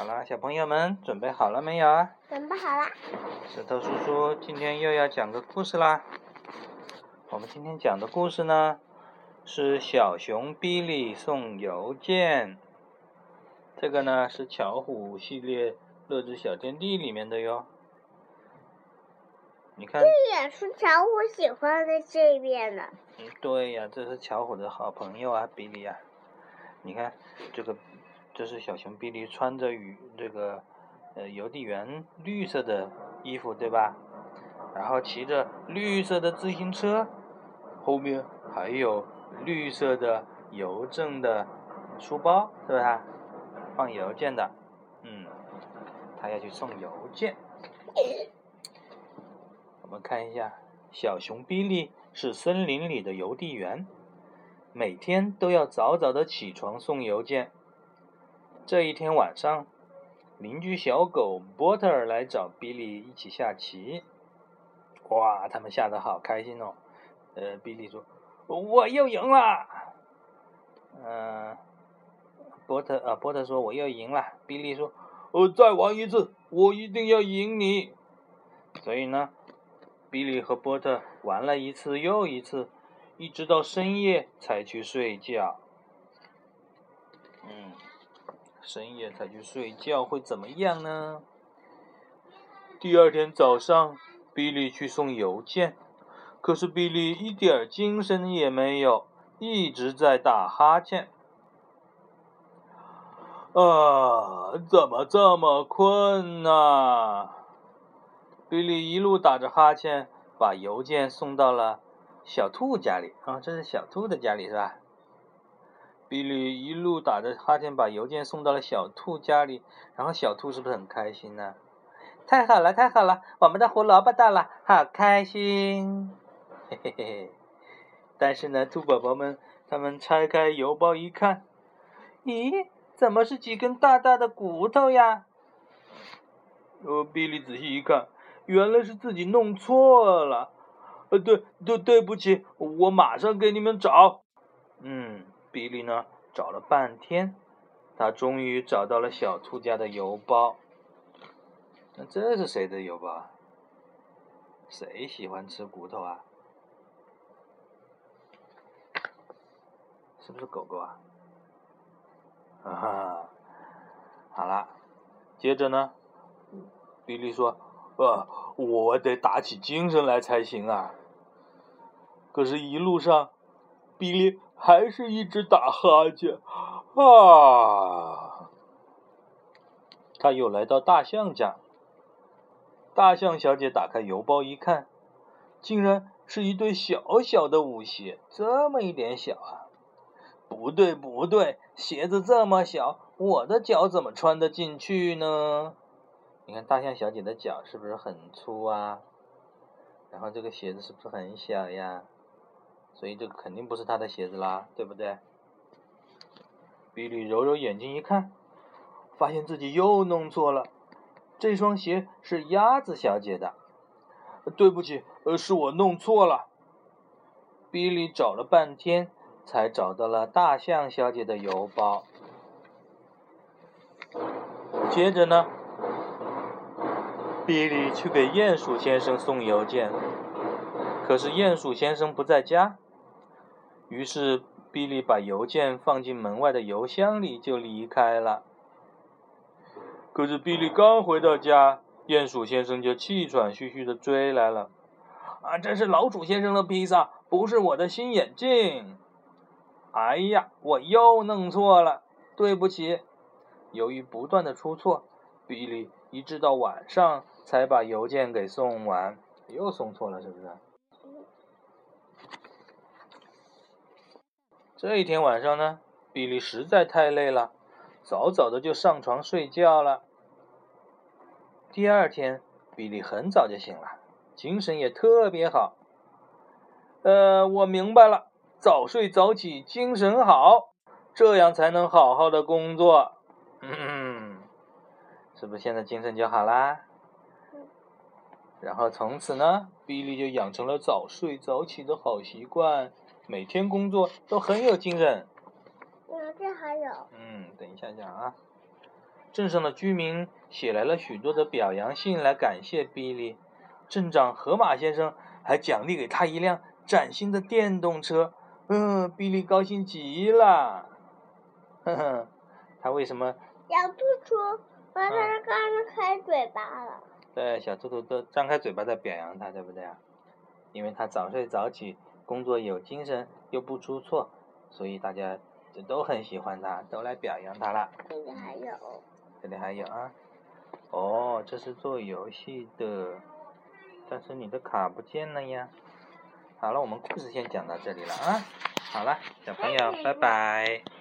好了，小朋友们准备好了没有啊？准备好了。石头叔叔今天又要讲个故事啦。我们今天讲的故事呢，是小熊比利送邮件。这个呢是巧虎系列乐之小天地里面的哟。你看。这也是巧虎喜欢的这边的。嗯，对呀，这是巧虎的好朋友啊，比利呀。你看这个。这是小熊比利穿着与这个呃邮递员绿色的衣服，对吧？然后骑着绿色的自行车，后面还有绿色的邮政的书包，是不是？放邮件的，嗯，他要去送邮件。我们看一下，小熊比利是森林里的邮递员，每天都要早早的起床送邮件。这一天晚上，邻居小狗波特来找比利一起下棋。哇，他们下的好开心哦！呃，比利说：“我又赢了。”嗯，波特啊，波特说：“我又赢了。”比利说：“呃，再玩一次，我一定要赢你。”所以呢，比利和波特玩了一次又一次，一直到深夜才去睡觉。嗯。深夜才去睡觉会怎么样呢？第二天早上，比利去送邮件，可是比利一点精神也没有，一直在打哈欠。啊，怎么这么困呢？比利一路打着哈欠，把邮件送到了小兔家里。啊，这是小兔的家里是吧？比利一路打着哈欠，把邮件送到了小兔家里，然后小兔是不是很开心呢？太好了，太好了，我们的胡萝卜到了，好开心！嘿嘿嘿。但是呢，兔宝宝们他们拆开邮包一看，咦，怎么是几根大大的骨头呀？哦，比利仔细一看，原来是自己弄错了。呃，对对，对不起，我马上给你们找。嗯。比利呢，找了半天，他终于找到了小兔家的邮包。那这是谁的邮包？谁喜欢吃骨头啊？是不是狗狗啊？哈哈，好了，接着呢，比利说：“呃，我得打起精神来才行啊。”可是，一路上，比利。还是一直打哈欠，啊！他又来到大象家，大象小姐打开邮包一看，竟然是一对小小的舞鞋，这么一点小啊！不对不对，鞋子这么小，我的脚怎么穿得进去呢？你看大象小姐的脚是不是很粗啊？然后这个鞋子是不是很小呀？所以这个肯定不是他的鞋子啦，对不对？比利揉揉眼睛一看，发现自己又弄错了，这双鞋是鸭子小姐的。对不起，呃，是我弄错了。比利找了半天，才找到了大象小姐的邮包。接着呢，比利去给鼹鼠先生送邮件，可是鼹鼠先生不在家。于是，比利把邮件放进门外的邮箱里，就离开了。可是，比利刚回到家，鼹鼠先生就气喘吁吁的追来了。“啊，这是老鼠先生的披萨，不是我的新眼镜。”“哎呀，我又弄错了，对不起。”由于不断的出错，比利一直到晚上才把邮件给送完，又送错了，是不是？这一天晚上呢，比利实在太累了，早早的就上床睡觉了。第二天，比利很早就醒了，精神也特别好。呃，我明白了，早睡早起，精神好，这样才能好好的工作。嗯，是不是现在精神就好啦？然后从此呢，比利就养成了早睡早起的好习惯。每天工作都很有精神。嗯，这还有。嗯，等一下讲啊。镇上的居民写来了许多的表扬信来感谢比利。镇长河马先生还奖励给他一辆崭新的电动车。嗯，比利高兴极了。呵呵，他为什么？小兔兔，把它张开嘴巴了。对，小兔兔都张开嘴巴在表扬他，对不对啊？因为他早睡早起，工作有精神，又不出错，所以大家就都很喜欢他，都来表扬他了。这里还有。这里还有啊。哦，这是做游戏的，但是你的卡不见了呀。好了，我们故事先讲到这里了啊。好了，小朋友，拜拜。